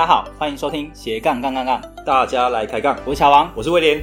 大家好，欢迎收听斜杠杠杠杠，大家来开杠。我是乔王，我是威廉。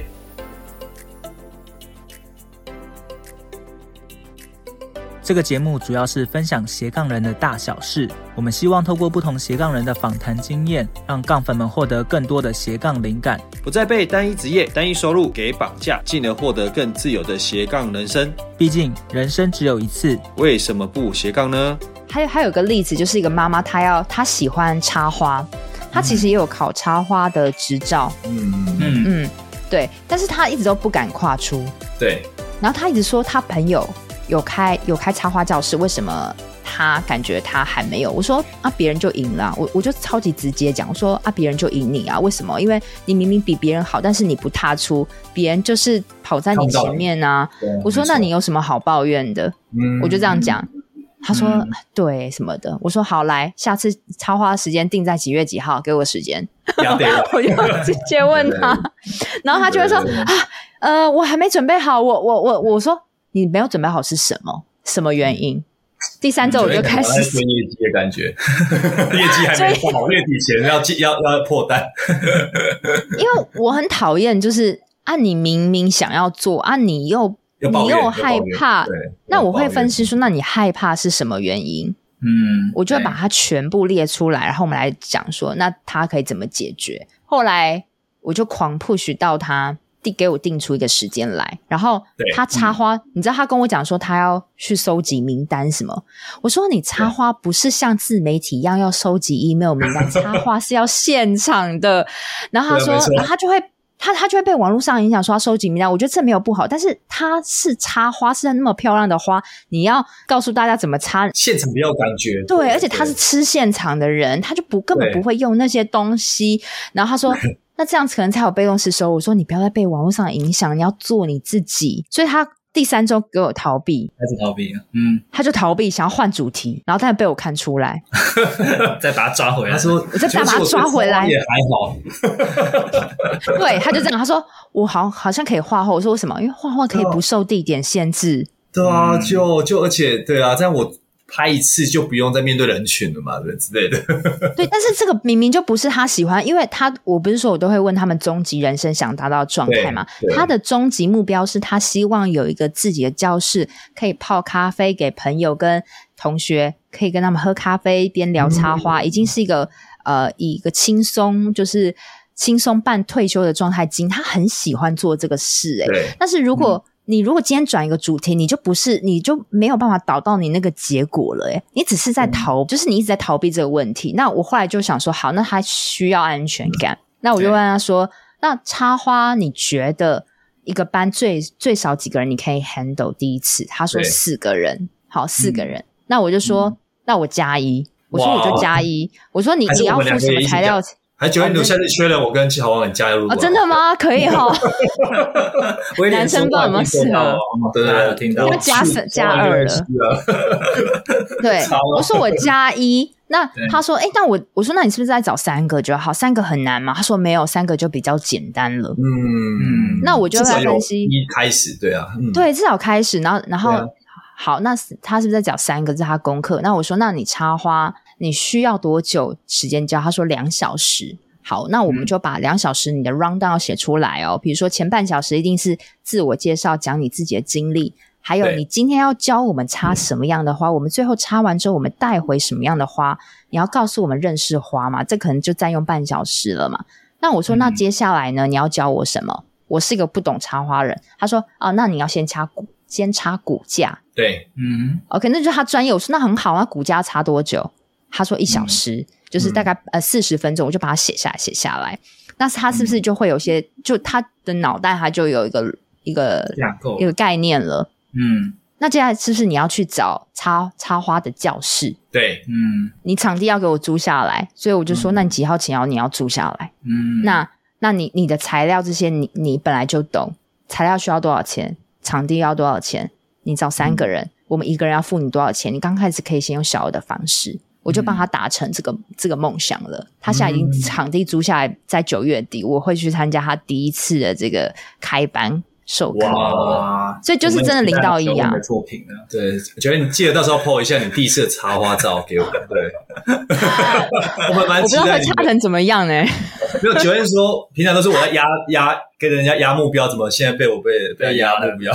这个节目主要是分享斜杠人的大小事。我们希望透过不同斜杠人的访谈经验，让杠粉们获得更多的斜杠灵感，不再被单一职业、单一收入给绑架，进而获得更自由的斜杠人生。毕竟人生只有一次，为什么不斜杠呢？还有还有个例子，就是一个妈妈，她要她喜欢插花。他其实也有考插花的执照，嗯嗯嗯，对，但是他一直都不敢跨出，对。然后他一直说他朋友有开有开插花教室，为什么他感觉他还没有？我说啊，别人就赢了，我我就超级直接讲，我说啊，别人就赢你啊，为什么？因为你明明比别人好，但是你不踏出，别人就是跑在你前面啊。我说那你有什么好抱怨的？嗯，我就这样讲。他说：“嗯、对什么的？”我说：“好，来，下次插花时间定在几月几号？给我时间。”我就直接问他，然后他就会说：“啊，呃，我还没准备好。我”我我我我说：“你没有准备好是什么？什么原因？”第三周我就开始做业绩的感觉，业绩还没好，月底前要要要破单。因为我很讨厌，就是啊，你明明想要做啊，你又。你又害怕，那我会分析说，那你害怕是什么原因？嗯，我就会把它全部列出来，然后我们来讲说，那他可以怎么解决？后来我就狂 push 到他定给我定出一个时间来，然后他插花，嗯、你知道他跟我讲说他要去收集名单什么？我说你插花不是像自媒体一样要收集 email 名单，插花是要现场的。然后他说，然后他就会。他他就会被网络上影响，说他收集名单。我觉得这没有不好，但是他是插花，是那么漂亮的花，你要告诉大家怎么插，现场比较感觉。对，对而且他是吃现场的人，他就不根本不会用那些东西。然后他说，那这样子可能才有被动式收入。我说你不要再被网络上影响，你要做你自己。所以他。第三周给我逃避，开始逃避啊？嗯，他就逃避，想要换主题，然后他被我看出来，再把他抓回来。他说：“我再把他抓回来也还好。”对，他就这样，他说：“我好好像可以画画。”我说：“为什么？因为画画可以不受地点限制。”对啊，就就而且对啊，这样我。拍一次就不用再面对人群了嘛，对之类的。对，但是这个明明就不是他喜欢，因为他我不是说我都会问他们终极人生想达到状态嘛？他的终极目标是他希望有一个自己的教室，可以泡咖啡给朋友跟同学，可以跟他们喝咖啡边聊插花，嗯、已经是一个呃以一个轻松就是轻松半退休的状态。经他很喜欢做这个事、欸，诶但是如果、嗯你如果今天转一个主题，你就不是，你就没有办法导到你那个结果了，诶你只是在逃，嗯、就是你一直在逃避这个问题。那我后来就想说，好，那他需要安全感。嗯、那我就问他说，那插花，你觉得一个班最最少几个人你可以 handle 第一次？他说四个人，好，四个人。嗯、那我就说，嗯、那我加一，我说我就加一，我说你你要付什么材料？还九月六，下次缺了，我跟七号王很加入。真的吗？可以哈。男生都有没有适合？对对对，听到。要加三加二了。对，我说我加一，那他说，哎，那我我说，那你是不是在找三个就好？三个很难吗？他说没有，三个就比较简单了。嗯，那我就在分析。一开始，对啊，对，至少开始，然后然后好，那他是不是在找三个？是他功课？那我说，那你插花。你需要多久时间教？他说两小时。好，那我们就把两小时你的 round down 要写出来哦。比如说前半小时一定是自我介绍，讲你自己的经历，还有你今天要教我们插什么样的花，我们最后插完之后我们带回什么样的花，你要告诉我们认识花嘛？这可能就占用半小时了嘛。那我说，那接下来呢？你要教我什么？我是一个不懂插花人。他说啊，那你要先插骨，先插骨架。对，嗯，OK，那就是他专业。我说那很好啊，骨架插多久？他说一小时，嗯、就是大概呃四十分钟，我就把它写下来写下来。那他是不是就会有些，嗯、就他的脑袋他就有一个一个一个概念了？嗯。那接下来是不是你要去找插插花的教室？对，嗯，你场地要给我租下来，所以我就说，嗯、那你几号前要你要租下来？嗯，那那你你的材料这些，你你本来就懂，材料需要多少钱？场地要多少钱？你找三个人，嗯、我们一个人要付你多少钱？你刚开始可以先用小额的方式，我就帮他达成这个、嗯、这个梦想了。他现在已经场地租下来，在九月底我会去参加他第一次的这个开班。手哇，所以就是真的零到一啊！作品啊，对，我觉得你记得到时候 po 一下你第一次的插花照给我。对，我们蛮期待。我不知道会插成怎么样呢？没有，九燕说平常都是我在压压跟人家压目标，怎么现在被我被被压目标？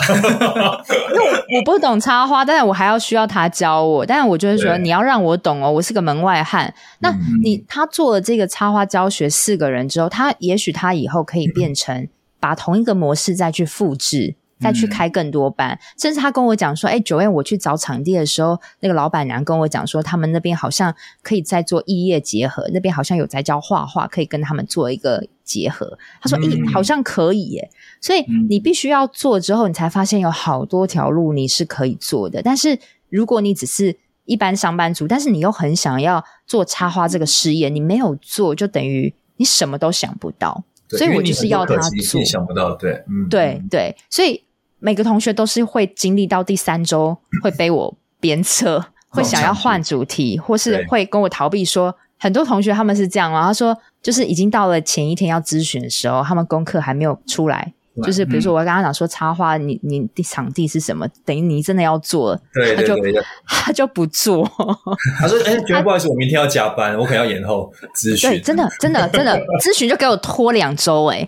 因为我我不懂插花，但是我还要需要他教我。但是我就是说，你要让我懂哦，我是个门外汉。那你他做了这个插花教学四个人之后，他也许他以后可以变成。把同一个模式再去复制，再去开更多班，嗯、甚至他跟我讲说：“哎，Joanne，我去找场地的时候，那个老板娘跟我讲说，他们那边好像可以再做异业结合，那边好像有在教画画，可以跟他们做一个结合。”他说：“咦、嗯，好像可以耶。”所以你必须要做之后，你才发现有好多条路你是可以做的。但是如果你只是一般上班族，但是你又很想要做插花这个事业，你没有做，就等于你什么都想不到。所以我就是要他做，想不到，对，嗯，对对，所以每个同学都是会经历到第三周会被我鞭策，会想要换主题，或是会跟我逃避说。很多同学他们是这样嘛，他说就是已经到了前一天要咨询的时候，他们功课还没有出来。就是比如说，我刚刚讲说插花，你你的场地是什么？等于你真的要做，对对对，他就不做。他说：“哎，觉得不好意思，我明天要加班，我可能要延后咨询。”对，真的真的真的 咨询就给我拖两周哎。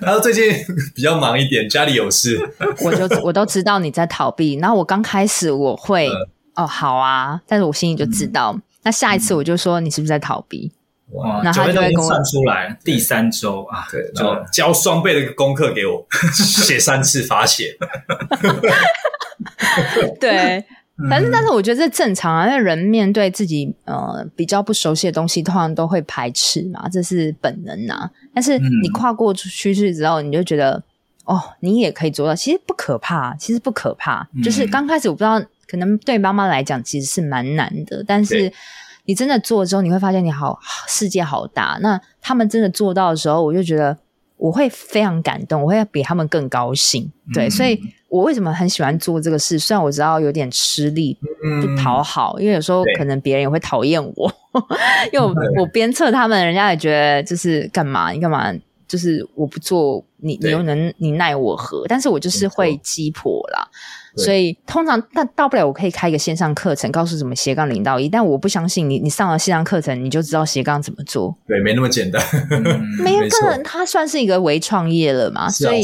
他说最近比较忙一点，家里有事。我就我都知道你在逃避。然后我刚开始我会哦好啊，但是我心里就知道，那下一次我就说你是不是在逃避？哇，那他就会算出来第三周啊，对，就交双倍的功课给我，写三次罚写。对，反正但是我觉得这正常啊，因为人面对自己呃比较不熟悉的东西，通常都会排斥嘛，这是本能啊。但是你跨过出去之后，你就觉得哦，你也可以做到，其实不可怕，其实不可怕。就是刚开始我不知道，可能对妈妈来讲其实是蛮难的，但是。你真的做之后，你会发现你好世界好大。那他们真的做到的时候，我就觉得我会非常感动，我会比他们更高兴。对，嗯、所以我为什么很喜欢做这个事？虽然我知道有点吃力，不讨好，嗯、因为有时候可能别人也会讨厌我，因为我我鞭策他们，人家也觉得就是干嘛？你干嘛？就是我不做，你你又能你奈我何？但是我就是会鸡婆啦。所以通常，但到不了，我可以开一个线上课程，告诉怎么斜杠零到一。但我不相信你，你上了线上课程，你就知道斜杠怎么做。对，没那么简单。没有个人，他算是一个微创业了嘛？所以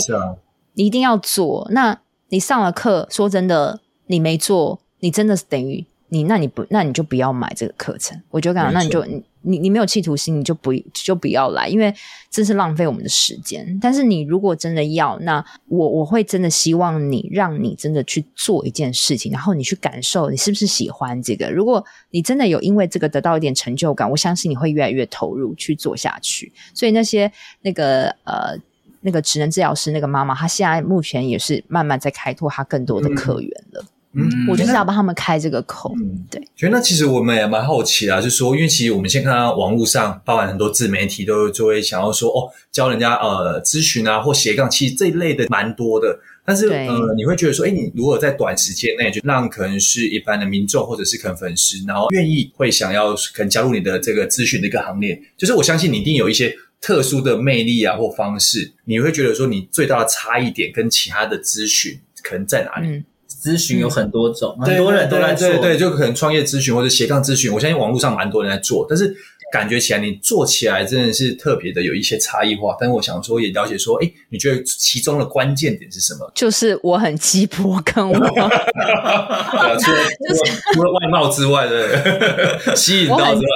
你一定要做。那你上了课，说真的，你没做，你真的是等于你，那你不，那你就不要买这个课程。我就讲，那你就。你你没有企图心，你就不就不要来，因为这是浪费我们的时间。但是你如果真的要，那我我会真的希望你，让你真的去做一件事情，然后你去感受你是不是喜欢这个。如果你真的有因为这个得到一点成就感，我相信你会越来越投入去做下去。所以那些那个呃那个职能治疗师那个妈妈，她现在目前也是慢慢在开拓她更多的客源了。嗯嗯，我就是要帮他们开这个口。嗯，对。所以那其实我们也蛮好奇啊，就是说，因为其实我们先看到网络上，包含很多自媒体都就会想要说，哦，教人家呃咨询啊或斜杠，其实这一类的蛮多的。但是呃，你会觉得说，哎，你如果在短时间内就让可能是一般的民众或者是可能粉丝，然后愿意会想要可能加入你的这个咨询的一个行列，就是我相信你一定有一些特殊的魅力啊或方式，你会觉得说，你最大的差异点跟其他的咨询可能在哪里？嗯咨询有很多种，嗯、很多人都在做，对对对，就可能创业咨询或者斜杠咨询，我相信网络上蛮多人在做，但是感觉起来你做起来真的是特别的有一些差异化。但是我想说，也了解说，哎，你觉得其中的关键点是什么？就是我很鸡婆，跟我，除了 除了外貌之外的 吸引到之外？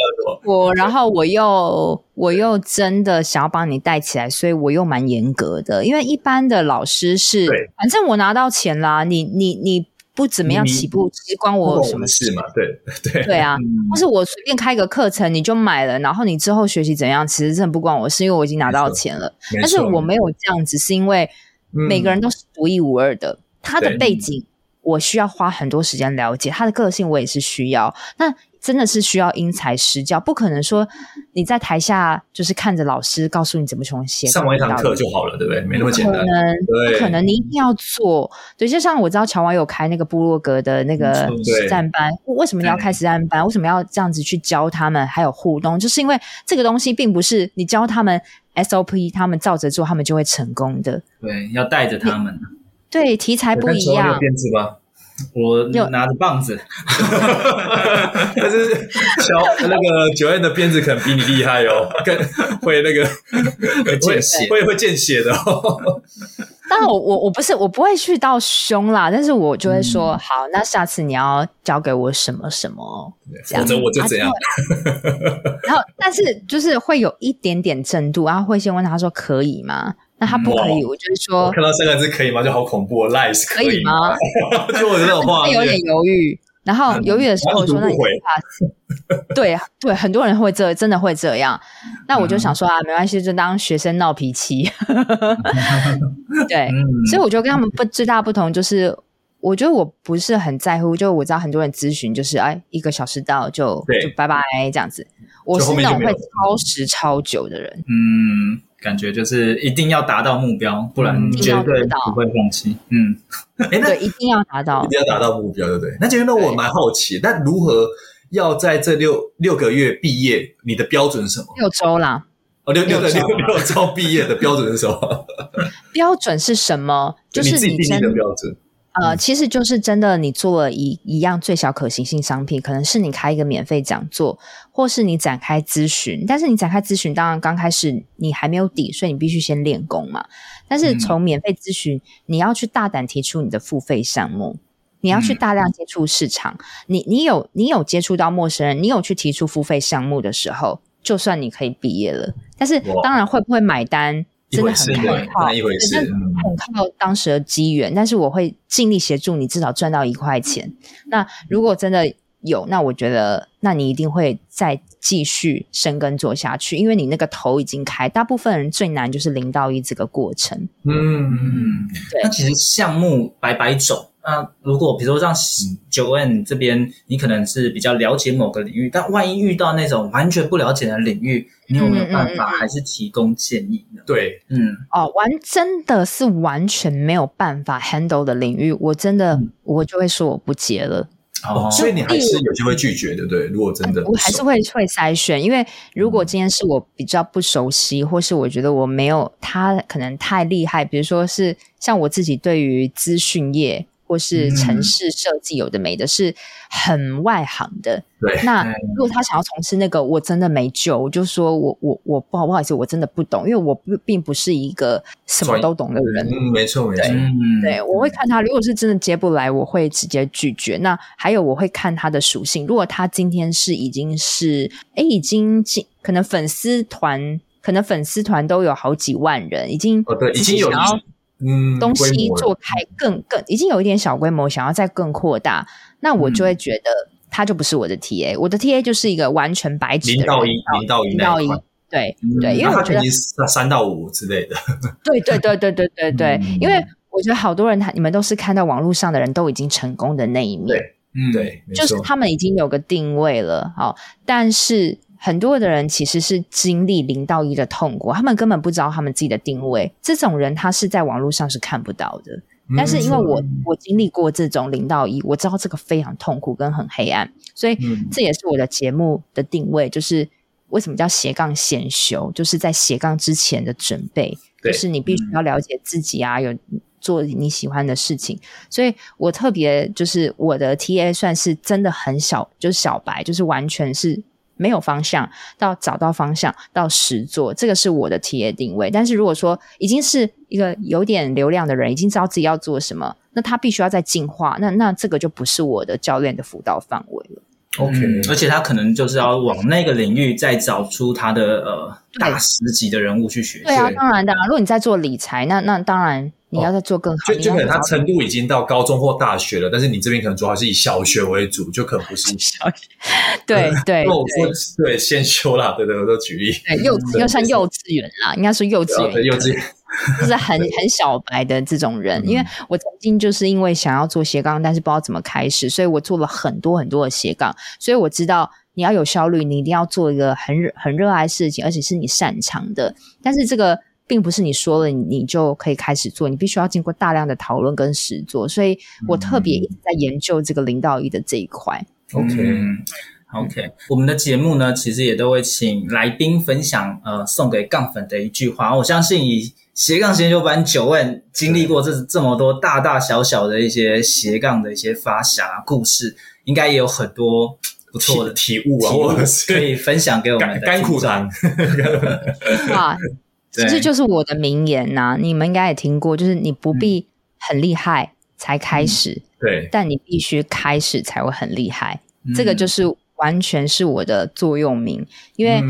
我然后我又我又真的想要帮你带起来，所以我又蛮严格的，因为一般的老师是，反正我拿到钱啦，你你你。不怎么样起步，其实关我什么事嘛？对对对啊，或是我随便开个课程你就买了，然后你之后学习怎样，其实真的不关我事，因为我已经拿到钱了。但是我没有这样子，是因为每个人都是独一无二的，他的背景我需要花很多时间了解，他的个性我也是需要。那真的是需要因材施教，不可能说你在台下就是看着老师告诉你怎么从写，上完一堂课就好了，对不对？没那么简单，可能不可能，你一定要做。对，就像我知道乔王有开那个部落格的那个实战班，为什么你要开实战班？为什么要这样子去教他们？还有互动，就是因为这个东西并不是你教他们 SOP，他们照着做，他们就会成功的。对，要带着他们。对，题材不一样。我拿着棒子，但是小那个九燕的鞭子可能比你厉害哦，更会那个 会见血，会会见血的哦。当然，我我我不是我不会去到凶啦，但是我就会说、嗯、好，那下次你要教给我什么什么，否则我就这样。啊、然后，但是就是会有一点点震度，然后会先问他说可以吗？那他不可以，我就是说，看到三个字可以吗？就好恐怖，lies 可以吗？就我这种话，有点犹豫，然后犹豫的时候我说：“那你怕？” 对对，很多人会这真的会这样。那我就想说啊，没关系，就当学生闹脾气。对，所以我觉得跟他们不最大不同就是，我觉得我不是很在乎，就我知道很多人咨询就是哎，一个小时到就就拜拜这样子。我是那种会超时超久的人。嗯。感觉就是一定要达到目标，不然绝对不会放弃。嗯，哎，那一定要达到，一定要达到目标，对不对？那杰那我蛮好奇，那如何要在这六六个月毕业？你的标准是什么？六周啦。哦，六六个六六周毕业的标准是什么？标准是什么？就是你自己定义的标准。呃，其实就是真的，你做了一一样最小可行性商品，可能是你开一个免费讲座，或是你展开咨询。但是你展开咨询，当然刚开始你还没有底，所以你必须先练功嘛。但是从免费咨询，嗯、你要去大胆提出你的付费项目，你要去大量接触市场。嗯、你你有你有接触到陌生人，你有去提出付费项目的时候，就算你可以毕业了。但是当然会不会买单？真的很靠，一回事，很靠当时的机缘。但是我会尽力协助你，至少赚到一块钱。那如果真的有，那我觉得，那你一定会再继续深耕做下去，因为你那个头已经开。大部分人最难就是零到一这个过程。嗯，对。那其实项目百百种。那如果比如说像 Joanne 这边，你可能是比较了解某个领域，但万一遇到那种完全不了解的领域，你有没有办法还是提供建议呢？对，嗯，哦，完真的是完全没有办法 handle 的领域，我真的、嗯、我就会说我不接了。哦，所以你还是有机会拒绝，对不对？如果真的，我还是会会筛选，因为如果今天是我比较不熟悉，或是我觉得我没有他可能太厉害，比如说是像我自己对于资讯业。或是城市设计有的没的，是很外行的。对，那如果他想要从事那个，我真的没救。我就说我我我不好不好意思，我真的不懂，因为我不并不是一个什么都懂的人。嗯，没错没错。嗯，对，我会看他，如果是真的接不来，我会直接拒绝。那还有我会看他的属性，如果他今天是已经是哎已经进，可能粉丝团可能粉丝团都有好几万人，已经哦对，已经有。嗯，东西做开更更已经有一点小规模，想要再更扩大，那我就会觉得他就不是我的 TA，、嗯、我的 TA 就是一个完全白纸零到一，零到一，零到一，对、嗯、对，因为我觉得三到五之类的，对对对对对对对，嗯、因为我觉得好多人他你们都是看到网络上的人都已经成功的那一面，对，嗯对，就是他们已经有个定位了，好，但是。很多的人其实是经历零到一的痛苦，他们根本不知道他们自己的定位。这种人他是在网络上是看不到的。但是因为我我经历过这种零到一，我知道这个非常痛苦跟很黑暗，所以这也是我的节目的定位，就是为什么叫斜杠先修，就是在斜杠之前的准备，就是你必须要了解自己啊，有做你喜欢的事情。所以我特别就是我的 TA 算是真的很小，就是小白，就是完全是。没有方向，到找到方向，到实做，这个是我的企业定位。但是如果说已经是一个有点流量的人，已经知道自己要做什么，那他必须要再进化，那那这个就不是我的教练的辅导范围了。OK，而且他可能就是要往那个领域再找出他的呃大师级的人物去学习。对啊，当然的。如果你在做理财，那那当然你要再做更好。就就可能他程度已经到高中或大学了，但是你这边可能主要是以小学为主，就可能不是 小学。对对，那我说对，先修啦，对对，我都举例。对，幼要上幼稚园啦，应该说幼稚园，幼稚园就是很很小白的这种人。因为我曾经就是因为想要做斜杠，但是不知道怎么开始，所以我做了很多很多的斜杠，所以我知道。你要有效率，你一定要做一个很很热爱事情，而且是你擅长的。但是这个并不是你说了你就可以开始做，你必须要经过大量的讨论跟实做。所以我特别一直在研究这个零到一的这一块。OK，OK，我们的节目呢，其实也都会请来宾分享呃送给杠粉的一句话。我相信以斜杠先修班 Joanne 经历过这这么多大大小小的一些斜杠的一些发想故事，应该也有很多。不错的体悟啊，可以分享给我们的甘苦谈。哇，其实就是我的名言呐、啊，你们应该也听过，就是你不必很厉害才开始，嗯、对，但你必须开始才会很厉害，嗯、这个就是。完全是我的座右铭，因为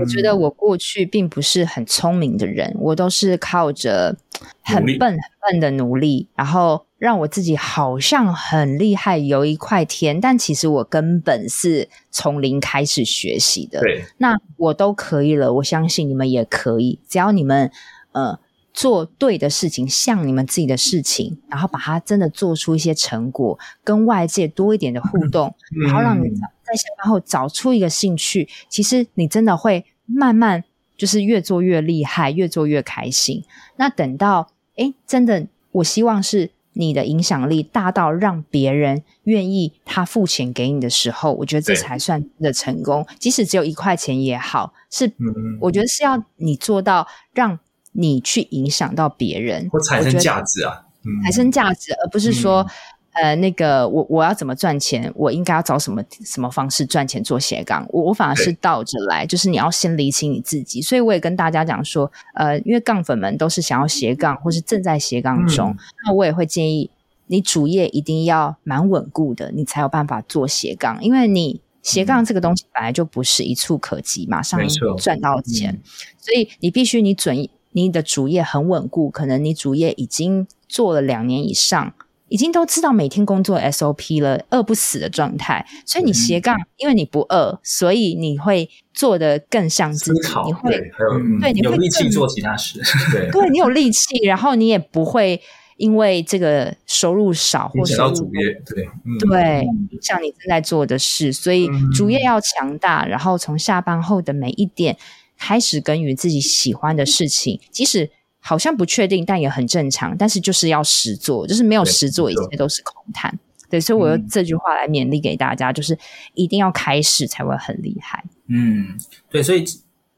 我觉得我过去并不是很聪明的人，我都是靠着很笨很笨的努力，然后让我自己好像很厉害，有一块天，但其实我根本是从零开始学习的。对，那我都可以了，我相信你们也可以，只要你们呃做对的事情，像你们自己的事情，然后把它真的做出一些成果，跟外界多一点的互动，嗯、然后让你。在下班后找出一个兴趣，其实你真的会慢慢就是越做越厉害，越做越开心。那等到诶，真的，我希望是你的影响力大到让别人愿意他付钱给你的时候，我觉得这才算真的成功。即使只有一块钱也好，是我觉得是要你做到让你去影响到别人，或产生价值啊，产生价值，而不是说。呃，那个我我要怎么赚钱？我应该要找什么什么方式赚钱做斜杠？我我反而是倒着来，就是你要先理清你自己。所以我也跟大家讲说，呃，因为杠粉们都是想要斜杠或是正在斜杠中，嗯、那我也会建议你主业一定要蛮稳固的，你才有办法做斜杠。因为你斜杠这个东西本来就不是一触可及，马上赚到钱，嗯、所以你必须你准你的主业很稳固，可能你主业已经做了两年以上。已经都知道每天工作 SOP 了，饿不死的状态，所以你斜杠，嗯、因为你不饿，所以你会做得更像自己，你会对，还有嗯、对，你会有力气做其他事，对，对你有力气，然后你也不会因为这个收入少或收入主业对、嗯、对，像你正在做的事，所以主业要强大，然后从下班后的每一点开始耕耘自己喜欢的事情，即使。好像不确定，但也很正常。但是就是要实做，就是没有实做，一切都是空谈。对，所以我用这句话来勉励给大家，嗯、就是一定要开始才会很厉害。嗯，对，所以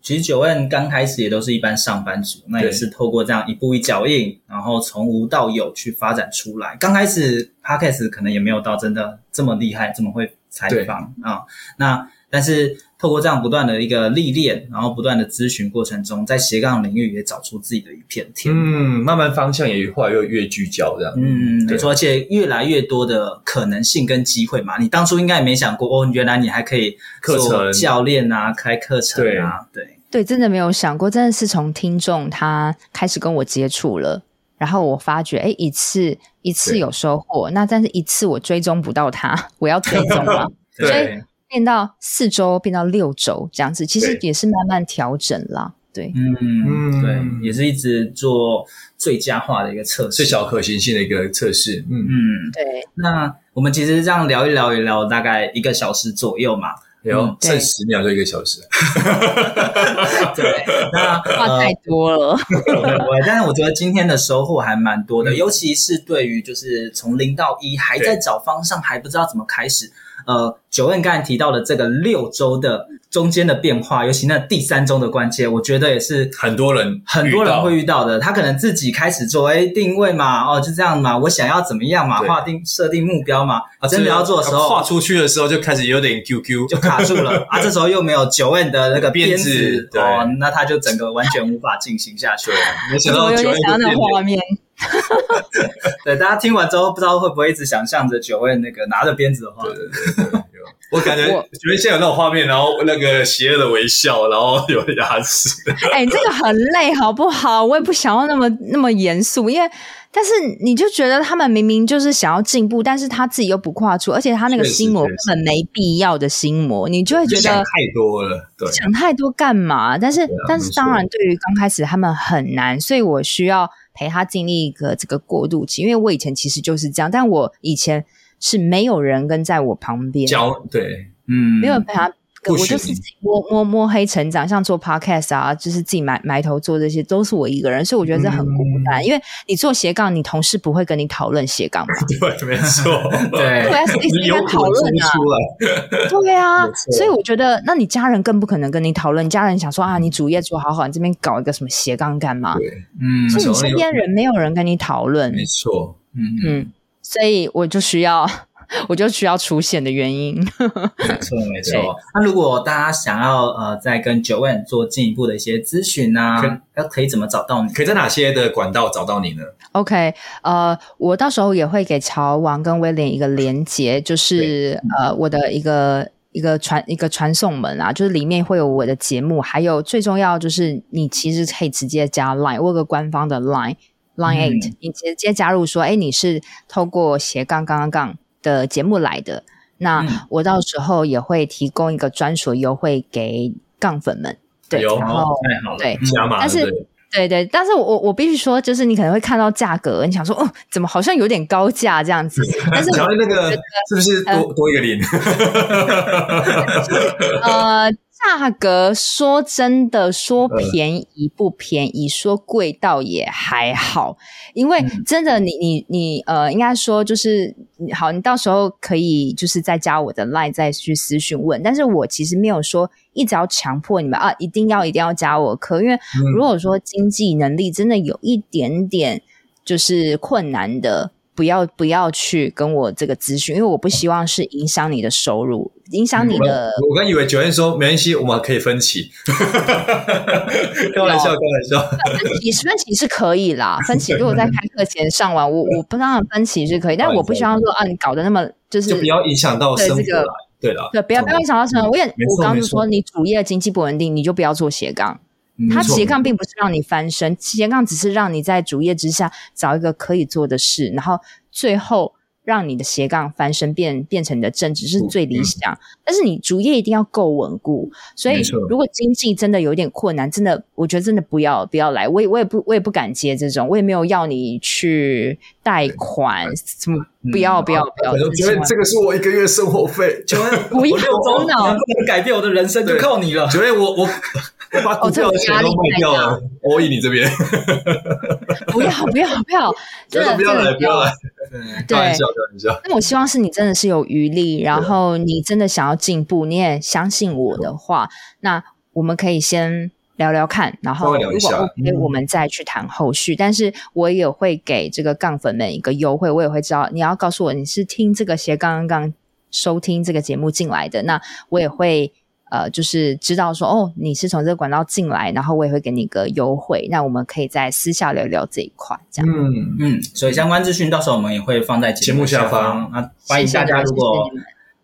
其实 Joanne 刚开始也都是一般上班族，那也是透过这样一步一脚印，然后从无到有去发展出来。刚开始 Podcast 可能也没有到真的这么厉害，这么会采访啊。那但是。透过这样不断的一个历练，然后不断的咨询过程中，在斜杠领域也找出自己的一片天。嗯，慢慢方向也越来越越聚焦这样。嗯，没错，而且越来越多的可能性跟机会嘛。你当初应该也没想过哦，原来你还可以做教练啊，开课程啊，对对，对，真的没有想过，真的是从听众他开始跟我接触了，然后我发觉，哎，一次一次有收获，那但是一次我追踪不到他，我要 追踪嘛，对。变到四周，变到六周这样子，其实也是慢慢调整啦。对，嗯嗯，对，也是一直做最佳化的一个测试，最小可行性的一个测试。嗯嗯，对。那我们其实这样聊一聊一聊，大概一个小时左右嘛，有剩十秒就一个小时。对，那 话太多了。但是我觉得今天的收获还蛮多的，尤其是对于就是从零到一还在找方向，还不知道怎么开始。呃，Joanne 刚才提到的这个六周的中间的变化，尤其那第三周的关键，我觉得也是很多人很多人会遇到的。他可能自己开始做，哎，定位嘛，哦，就这样嘛，我想要怎么样嘛，划定设定目标嘛，啊，真的要做的时候，画出去的时候就开始有点 QQ，就卡住了啊。这时候又没有 Joanne 的那个鞭子，哦，那他就整个完全无法进行下去了。没想到 Joanne 的画面。对，大家听完之后，不知道会不会一直想象着 Joanne 那个拿着鞭子的话。对对对，对，我感觉，觉得现在有那种画面，然后那个邪恶的微笑，然后有牙齿。哎、欸，这个很累，好不好？我也不想要那么那么严肃，因为但是你就觉得他们明明就是想要进步，但是他自己又不跨出，而且他那个心魔根本没必要的心魔，你就会觉得想太多了，对，想太多干嘛？但是、啊、但是当然，对于刚开始他们很难，所以我需要陪他经历一个这个过渡期，因为我以前其实就是这样，但我以前。是没有人跟在我旁边教，对，嗯，没有陪他，我就是摸摸摸黑成长，像做 podcast 啊，就是自己埋埋头做这些，都是我一个人，所以我觉得这很孤单。嗯、因为你做斜杠，你同事不会跟你讨论斜杠嘛？对，没错，对，对，一直在讨论啊，对啊，所以我觉得，那你家人更不可能跟你讨论。你家人想说啊，你主业做好好，你这边搞一个什么斜杠干嘛？对，嗯，所以你身边人没有人跟你讨论，没错，嗯嗯。所以我就需要，我就需要出现的原因。没错，没错。那如果大家想要呃，再跟 Joanne 做进一步的一些咨询啊，那可，可以怎么找到你？可以在哪些的管道找到你呢？OK，呃，我到时候也会给乔王跟威廉一个连接，就是呃，我的一个一个传一个传送门啊，就是里面会有我的节目，还有最重要就是你其实可以直接加 Line，我有个官方的 Line。Line Eight，、嗯、你直接加入说，哎，你是透过斜杠杠杠杠的节目来的，那我到时候也会提供一个专属优惠给杠粉们，对，然后太好了，对，但是对，对对，但是我我必须说，就是你可能会看到价格，你想说，哦，怎么好像有点高价这样子？但是那个是不是多、呃、多一个零？呃。价格说真的，说便宜不便宜，说贵倒也还好，因为真的你，你你你呃，应该说就是好，你到时候可以就是再加我的 line 再去私讯问，但是我其实没有说一直要强迫你们啊，一定要一定要加我课，因为如果说经济能力真的有一点点就是困难的。不要不要去跟我这个咨询，因为我不希望是影响你的收入，影响你的。我，我刚以为 Joanne 说没关系，我们可以分歧。开玩笑，开玩笑。分歧分期是可以啦，分歧如果在开课前上完，我我不让分歧是可以，但我不希望说啊，你搞得那么就是就不要影响到生活。对这个，对了，对，不要不要影响到生活。我也我刚刚就说，你主业经济不稳定，你就不要做斜杠。它斜杠并不是让你翻身，斜杠只是让你在主业之下找一个可以做的事，然后最后让你的斜杠翻身变变成你的正职是最理想。嗯、但是你主业一定要够稳固，所以如果经济真的有点困难，真的我觉得真的不要不要来，我也我也不我也不敢接这种，我也没有要你去贷款什么，不要不要不要。我觉得这个是我一个月生活费，九月不要头脑，不能改变我的人生就靠你了。九月我我。把股票的钱都卖掉了，我以你这边，不要不要不要，真的不要来不要来，开玩笑开玩笑。那我希望是你真的是有余力，然后你真的想要进步，你也相信我的话，那我们可以先聊聊看，然后如果 OK，我们再去谈后续。但是我也会给这个杠粉们一个优惠，我也会知道你要告诉我你是听这个斜杠杠收听这个节目进来的，那我也会。呃，就是知道说哦，你是从这个管道进来，然后我也会给你一个优惠，那我们可以在私下聊聊这一块，这样。嗯嗯，所以相关资讯到时候我们也会放在节目下方。那欢迎大家，如果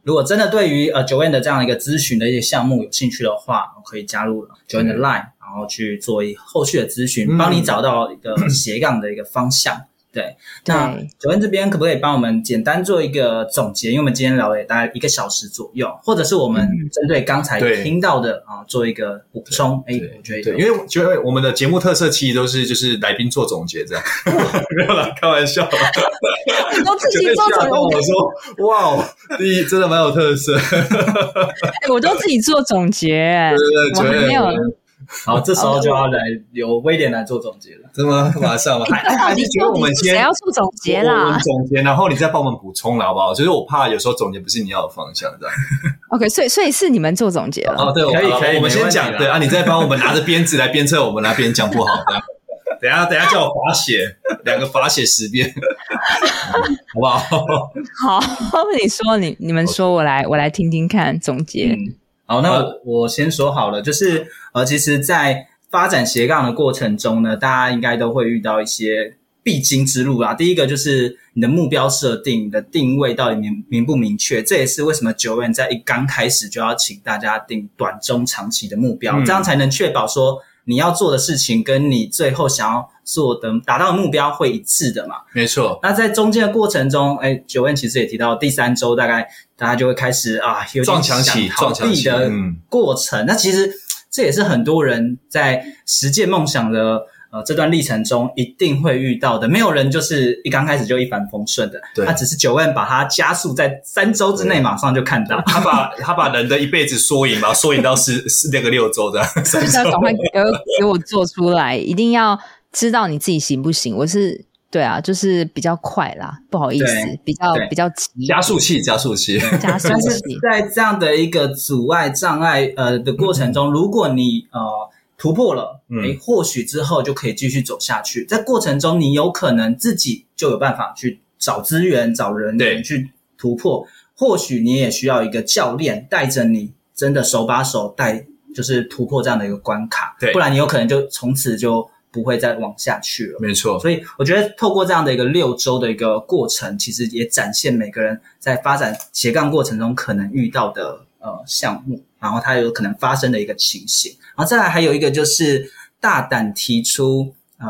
如果真的对于呃 Joanne 的这样一个咨询的一些项目有兴趣的话，可以加入 Joanne 的 Line，然后去做一后续的咨询，帮你找到一个斜杠的一个方向。对，那 Joanne 这边可不可以帮我们简单做一个总结？因为我们今天聊了大概一个小时左右，或者是我们针对刚才听到的啊做一个补充。哎，我觉得对，因为觉得我们的节目特色其实都是就是来宾做总结这样，没有啦，开玩笑。你都自己做总结，我说哇，第一真的蛮有特色。哎，我都自己做总结，对对对，我没有。好，这时候就要来由威廉来做总结了，是吗？马上吗？还还是觉得我们先谁要做总结啦？我们总结，然后你再帮我们补充了，好不好？就是我怕有时候总结不是你要的方向，这样。OK，所以所以是你们做总结了。哦，对，可以可以，我们先讲，对啊，你再帮我们拿着鞭子来鞭策我们，那边讲不好，等下等下叫我罚写，两个罚写十遍，好不好？好，你说你你们说，我来我来听听看总结。好，那我先说好了，就是呃，其实，在发展斜杠的过程中呢，大家应该都会遇到一些必经之路啦。第一个就是你的目标设定，你的定位到底明明不明确，这也是为什么 Joanne 在一刚开始就要请大家定短、中、长期的目标，嗯、这样才能确保说你要做的事情跟你最后想要做的达到的目标会一致的嘛。没错。那在中间的过程中，哎，Joanne 其实也提到，第三周大概大家就会开始啊，有点想逃避的过程。那其实这也是很多人在实践梦想的。呃，这段历程中一定会遇到的，没有人就是一刚开始就一帆风顺的。对，他只是 Joanne 把它加速在三周之内，马上就看到。他把他把人的一辈子缩影，把缩影到是是那个六周的。是要赶快给给我做出来，一定要知道你自己行不行。我是对啊，就是比较快啦，不好意思，比较比较急。加速器，加速器，加速器。在这样的一个阻碍障碍呃的过程中，如果你呃。突破了，诶，或许之后就可以继续走下去。在过程中，你有可能自己就有办法去找资源、找人去突破。或许你也需要一个教练带着你，真的手把手带，就是突破这样的一个关卡。对，不然你有可能就从此就不会再往下去了。没错。所以我觉得透过这样的一个六周的一个过程，其实也展现每个人在发展斜杠过程中可能遇到的呃项目，然后它有可能发生的一个情形。然后再来还有一个就是大胆提出呃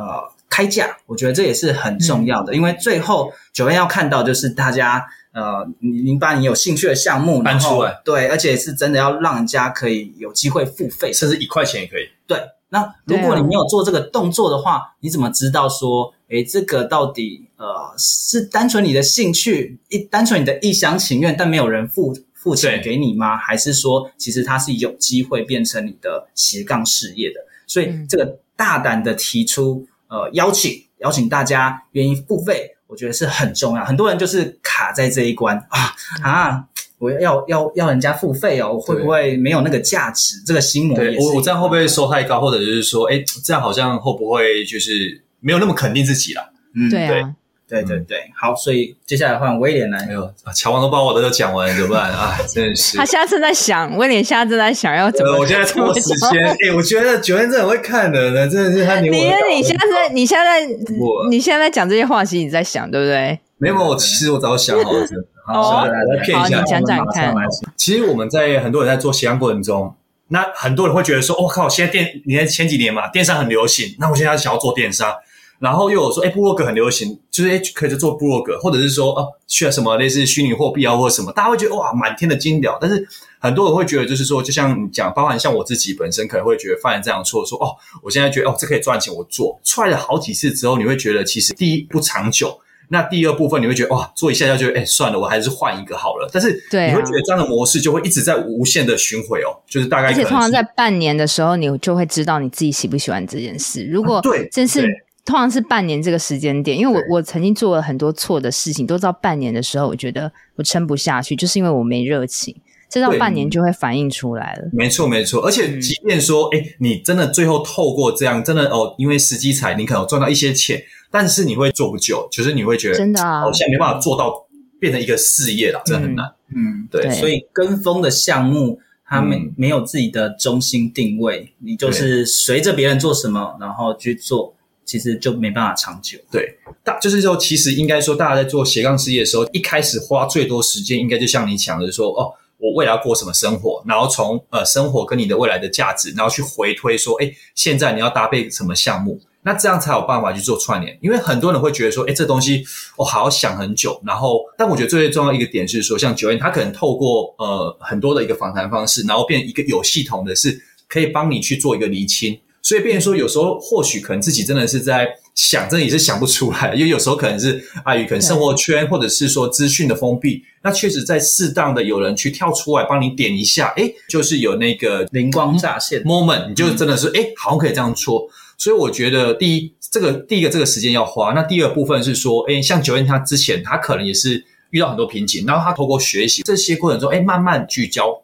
开价，我觉得这也是很重要的，嗯、因为最后 Joanne 要看到就是大家呃，您把你有兴趣的项目搬出来，对，而且是真的要让人家可以有机会付费，甚至一块钱也可以。对，那如果你没有做这个动作的话，你怎么知道说，诶，这个到底呃是单纯你的兴趣，一单纯你的一厢情愿，但没有人付。付钱给你吗？还是说，其实它是有机会变成你的斜杠事业的？所以，这个大胆的提出，呃，邀请邀请大家愿意付费，我觉得是很重要。很多人就是卡在这一关啊啊！我要要要人家付费哦，会不会没有那个价值？这个心魔，我我这样会不会收太高？或者就是说，哎，这样好像会不会就是没有那么肯定自己了？嗯，对啊。对对对，好，所以接下来换威廉来。没有，乔王都把我的都讲完了，怎么办？啊，真的是。他现在正在想，威廉现在正在想要怎么。我现在拖时间。哎，我觉得 Joanne 真的很会看的呢，真的是他。你你现在在你现在我你现在在讲这些话，其实你在想，对不对？没有，我其实我早想好了。好，来来骗一下，讲讲看。其实我们在很多人在做斜杠过程中，那很多人会觉得说，我靠，现在电，你看前几年嘛，电商很流行，那我现在想要做电商。然后又有说，哎，部落格很流行，就是哎，可以做部落格，或者是说，哦，需要什么类似虚拟货币啊，或者什么，大家会觉得哇，满天的金条。但是很多人会觉得，就是说，就像你讲，包含像我自己本身，可能会觉得犯了这样错，说哦，我现在觉得哦，这可以赚钱，我做，踹了好几次之后，你会觉得其实第一不长久，那第二部分你会觉得哇，做一下下就觉得，哎，算了，我还是换一个好了。但是你会觉得这样的模式就会一直在无限的循环哦，就是大概而且通常在半年的时候，你就会知道你自己喜不喜欢这件事。如果对，真是。通常是半年这个时间点，因为我我曾经做了很多错的事情，都到半年的时候，我觉得我撑不下去，就是因为我没热情，这到半年就会反映出来了。没错，没错。而且即便说，哎、嗯，你真的最后透过这样，真的哦，因为时机财，你可能赚到一些钱，但是你会做不久，就是你会觉得真的啊，好像没办法做到变成一个事业了，真的很难。嗯，对。对，所以跟风的项目，他没、嗯、没有自己的中心定位，你就是随着别人做什么，然后去做。其实就没办法长久。对，大就是说，其实应该说，大家在做斜杠事业的时候，一开始花最多时间，应该就像你讲的说，哦，我未来要过什么生活，然后从呃生活跟你的未来的价值，然后去回推说，哎，现在你要搭配什么项目，那这样才有办法去做串联。因为很多人会觉得说，哎，这东西我好好想很久，然后，但我觉得最重要一个点是说，像九恩他可能透过呃很多的一个访谈方式，然后变一个有系统的是可以帮你去做一个厘清。所以，变成说，有时候或许可能自己真的是在想，真的也是想不出来，因为有时候可能是碍于可能生活圈，或者是说资讯的封闭。那确实在适当的有人去跳出来帮你点一下，诶，就是有那个灵光乍现 moment，你就真的是诶，好像可以这样做。所以我觉得，第一，这个第一个这个时间要花。那第二部分是说，诶，像 Joanne 他之前他可能也是遇到很多瓶颈，然后他透过学习这些过程中，诶，慢慢聚焦。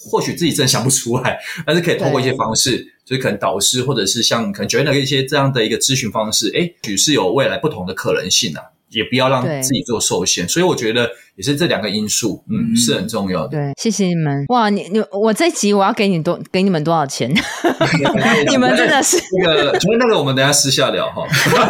或许自己真的想不出来，但是可以通过一些方式，就是可能导师或者是像可能 Joanne 的一些这样的一个咨询方式，哎，许是有未来不同的可能性啊，也不要让自己做受限。所以我觉得也是这两个因素，嗯，是很重要的。对，谢谢你们。哇，你你我这一集我要给你多给你们多少钱？你们真的是那个，请问那个我们等下私下聊哈。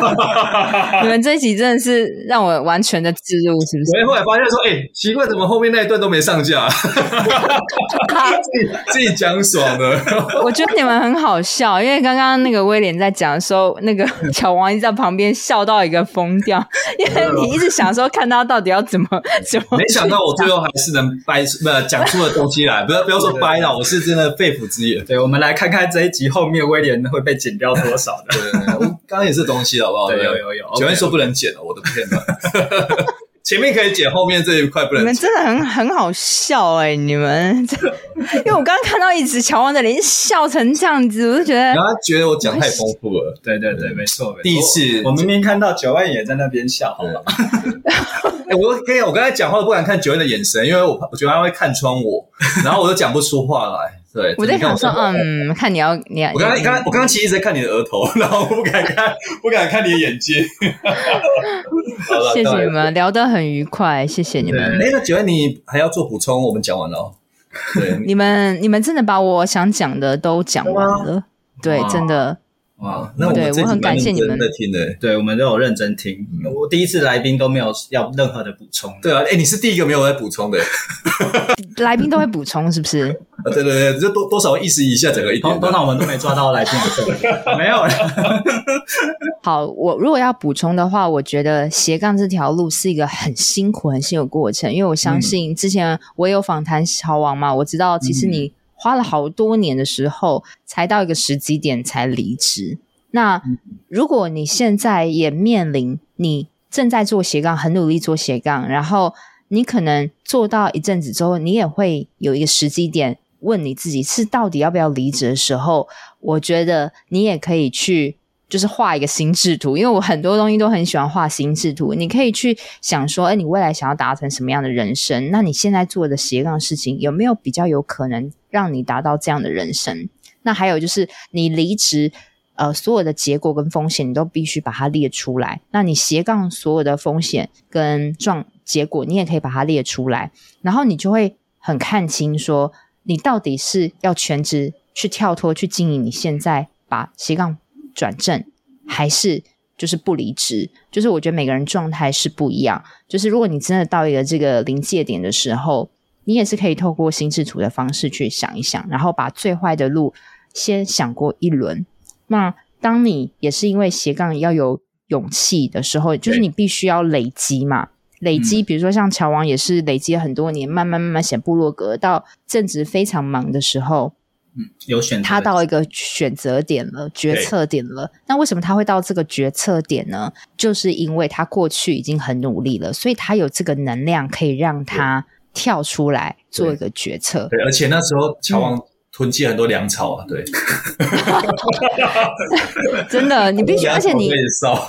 你们这一集真的是让我完全的置入，是不是？后来发现说，哎、欸，奇怪，怎么后面那一段都没上架？自己自己讲爽了。我觉得你们很好笑，因为刚刚那个威廉在讲的时候，那个小王一直在旁边笑到一个疯掉，因为你一直想说看他到底要怎么怎么。没想到我最后还是能掰出不讲出了东西来，不要不要说掰了，我是真的肺腑之言。对，我们来看看这一集后面威廉会被剪掉多少 的。对刚刚也是东西，好不好？对，有有有。九安说不能剪了，我的天哪！前面可以剪，后面这一块不能剪。你们真的很很好笑哎、欸！你们，因为我刚刚看到一直乔王的脸笑成这样子，我就觉得，然后他觉得我讲太丰富了。对对对，没错，没错。第一次我，明明看到九万也在那边笑，好吧？哎，我跟你讲，我刚才讲话都不敢看九恩的眼神，因为我我觉得他会看穿我，然后我都讲不出话来。对，我在想说，嗯，看你要你要。我刚刚刚我刚刚其实一直在看你的额头，然后不敢看，不敢看你的眼睛。谢谢你们聊得很愉快，谢谢你们。哎，那九恩你还要做补充？我们讲完了。对，你们你们真的把我想讲的都讲完了，对，真的。哇，那我们这很感谢你们的听的，对，我们都有认真听。我第一次来宾都没有要任何的补充。对啊，哎，你是第一个没有在补充的。来宾都会补充，是不是？啊，对对对，就多多少意思一下整个一点。通常我们都没抓到来宾的时候，没有。好，我如果要补充的话，我觉得斜杠这条路是一个很辛苦、很辛苦的过程，因为我相信之前我有访谈小王嘛，我知道其实你。花了好多年的时候，才到一个时机点才离职。那如果你现在也面临你正在做斜杠，很努力做斜杠，然后你可能做到一阵子之后，你也会有一个时机点问你自己是到底要不要离职的时候，我觉得你也可以去。就是画一个心智图，因为我很多东西都很喜欢画心智图。你可以去想说，哎，你未来想要达成什么样的人生？那你现在做的斜杠事情有没有比较有可能让你达到这样的人生？那还有就是你离职，呃，所有的结果跟风险你都必须把它列出来。那你斜杠所有的风险跟状结果，你也可以把它列出来，然后你就会很看清说，你到底是要全职去跳脱去经营你现在把斜杠。转正还是就是不离职，就是我觉得每个人状态是不一样。就是如果你真的到一个这个临界点的时候，你也是可以透过心智图的方式去想一想，然后把最坏的路先想过一轮。那当你也是因为斜杠要有勇气的时候，就是你必须要累积嘛，累积。比如说像乔王也是累积了很多年，慢慢慢慢写部落格，到正值非常忙的时候。嗯，有选择，他到一个选择点了，决策点了。那为什么他会到这个决策点呢？就是因为他过去已经很努力了，所以他有这个能量可以让他跳出来做一个决策。对，对，而且那时候乔王囤积很多粮草啊，对，真的，你必须，而且你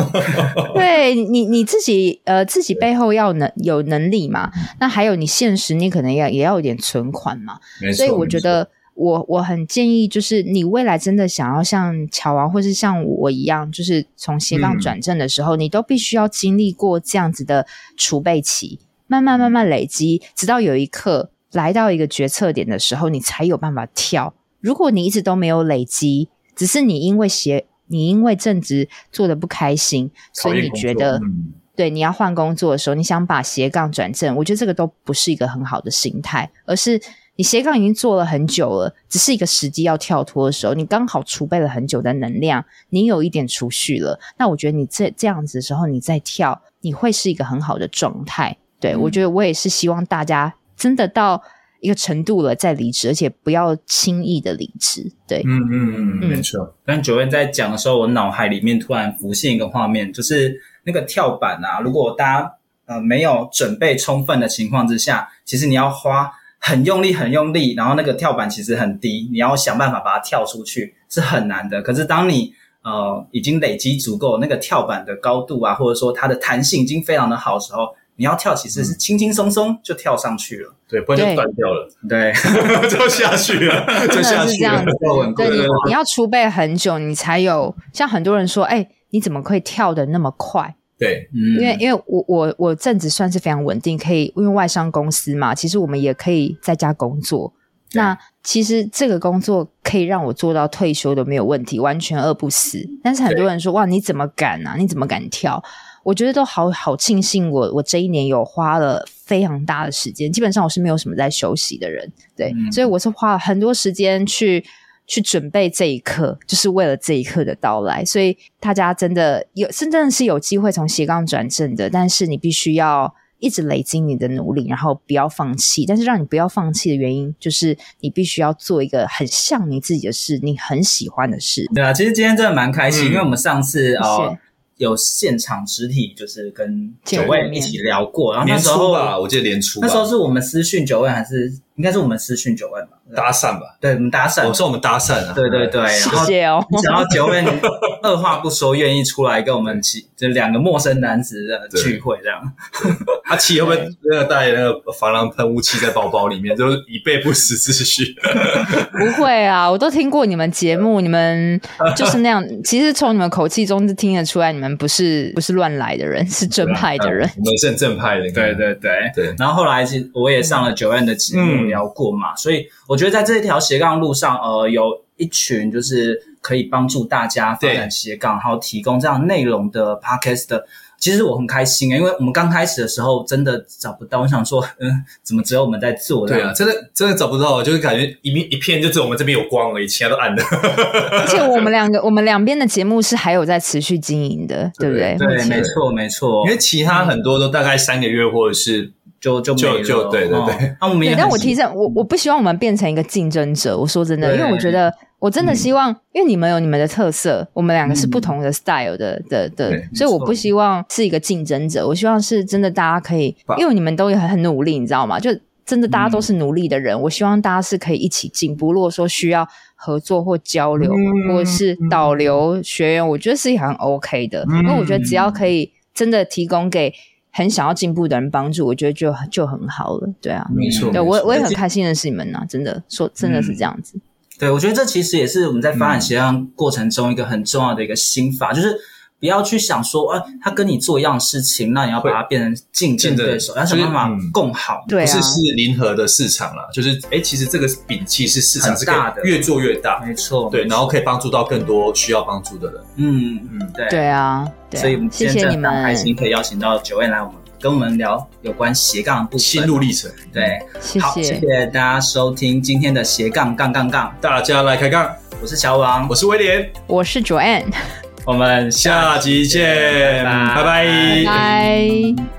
对你你自己呃自己背后要能有能力嘛，那还有你现实，你可能要也要有点存款嘛，所以我觉得。我我很建议，就是你未来真的想要像乔王，或是像我一样，就是从斜杠转正的时候，嗯、你都必须要经历过这样子的储备期，慢慢慢慢累积，直到有一刻来到一个决策点的时候，你才有办法跳。如果你一直都没有累积，只是你因为斜，你因为正职做得不开心，所以你觉得，嗯、对，你要换工作的时候，你想把斜杠转正，我觉得这个都不是一个很好的心态，而是。你斜杠已经做了很久了，只是一个时机要跳脱的时候，你刚好储备了很久的能量，你有一点储蓄了，那我觉得你这这样子的时候，你再跳，你会是一个很好的状态。对，嗯、我觉得我也是希望大家真的到一个程度了再离职，而且不要轻易的离职。对，嗯嗯嗯，没错。刚 Joanne 在讲的时候，我脑海里面突然浮现一个画面，就是那个跳板啊，如果大家呃没有准备充分的情况之下，其实你要花。很用力，很用力，然后那个跳板其实很低，你要想办法把它跳出去是很难的。可是当你呃已经累积足够那个跳板的高度啊，或者说它的弹性已经非常的好的时候，你要跳其实是轻轻松松就跳上去了。对，不然就断掉了。对，就下去了，就下去了。对，你你要储备很久，你才有。像很多人说，哎，你怎么可以跳的那么快？对，嗯，因为因为我我我正职算是非常稳定，可以因为外商公司嘛，其实我们也可以在家工作。那其实这个工作可以让我做到退休都没有问题，完全饿不死。但是很多人说，哇，你怎么敢啊？你怎么敢跳？我觉得都好好庆幸我，我我这一年有花了非常大的时间，基本上我是没有什么在休息的人，对，嗯、所以我是花了很多时间去去准备这一刻，就是为了这一刻的到来。所以大家真的有，真正是有机会从斜杠转正的，但是你必须要一直累积你的努力，然后不要放弃。但是让你不要放弃的原因，就是你必须要做一个很像你自己的事，你很喜欢的事。对啊，其实今天真的蛮开心，嗯、因为我们上次哦。有现场实体，就是跟九位一起聊过，然后那时候吧，我记得年初，那时候是我们私讯九位，还是应该是我们私讯九位吧？搭讪吧，对，我们搭讪，我说我们搭讪啊，对对对，谢谢哦。然后九位二话不说，愿意出来跟我们起，就两个陌生男子的聚会这样。他七会不会那个带那个防狼喷雾器在包包里面，就是以备不时之需？不会啊，我都听过你们节目，你们就是那样。其实从你们口气中就听得出来，你们不是不是乱来的人，是正派的人。我们是很正派的，对对对对。然后后来其实我也上了九位的节目聊过嘛，所以我。我觉得在这一条斜杠路上，呃，有一群就是可以帮助大家发展斜杠，然后提供这样内容的 podcast 的。其实我很开心啊，因为我们刚开始的时候真的找不到。我想说，嗯，怎么只有我们在做？对啊，真的真的找不到，就是感觉一面一片，就只有我们这边有光而已，其他都暗的。而且我们两个，我们两边的节目是还有在持续经营的，对不对？对，没错，没错。因为其他很多都大概三个月，或者是。就就就就对对对，那我们也。但我提醒我，我不希望我们变成一个竞争者。我说真的，因为我觉得我真的希望，因为你们有你们的特色，我们两个是不同的 style 的的的，所以我不希望是一个竞争者。我希望是真的，大家可以，因为你们都也很努力，你知道吗？就真的大家都是努力的人，我希望大家是可以一起进步。如果说需要合作或交流，或者是导流学员，我觉得是很 OK 的，因为我觉得只要可以真的提供给。很想要进步的人帮助，我觉得就就很好了，对啊，没错，对我我也很开心认识你们呐，真的说真的是这样子。嗯、对，我觉得这其实也是我们在发展协商过程中一个很重要的一个心法，嗯、就是不要去想说，啊，他跟你做一样的事情，那你要把它变成竞争对手，要想办法共好，对，不是是零和的市场了，就是哎，其实这个饼其实市场是大的，越做越大，没错，对，然后可以帮助到更多需要帮助的人，嗯嗯，对，对啊。所以我们今天真的很开心，可以邀请到九位来我们跟我们聊有关斜杠的部分。心路历程。对，谢谢。好，谢谢大家收听今天的斜杠杠杠杠，大家来开杠。我是乔王，我是威廉，我是 Joanne，我们下集见，拜拜拜。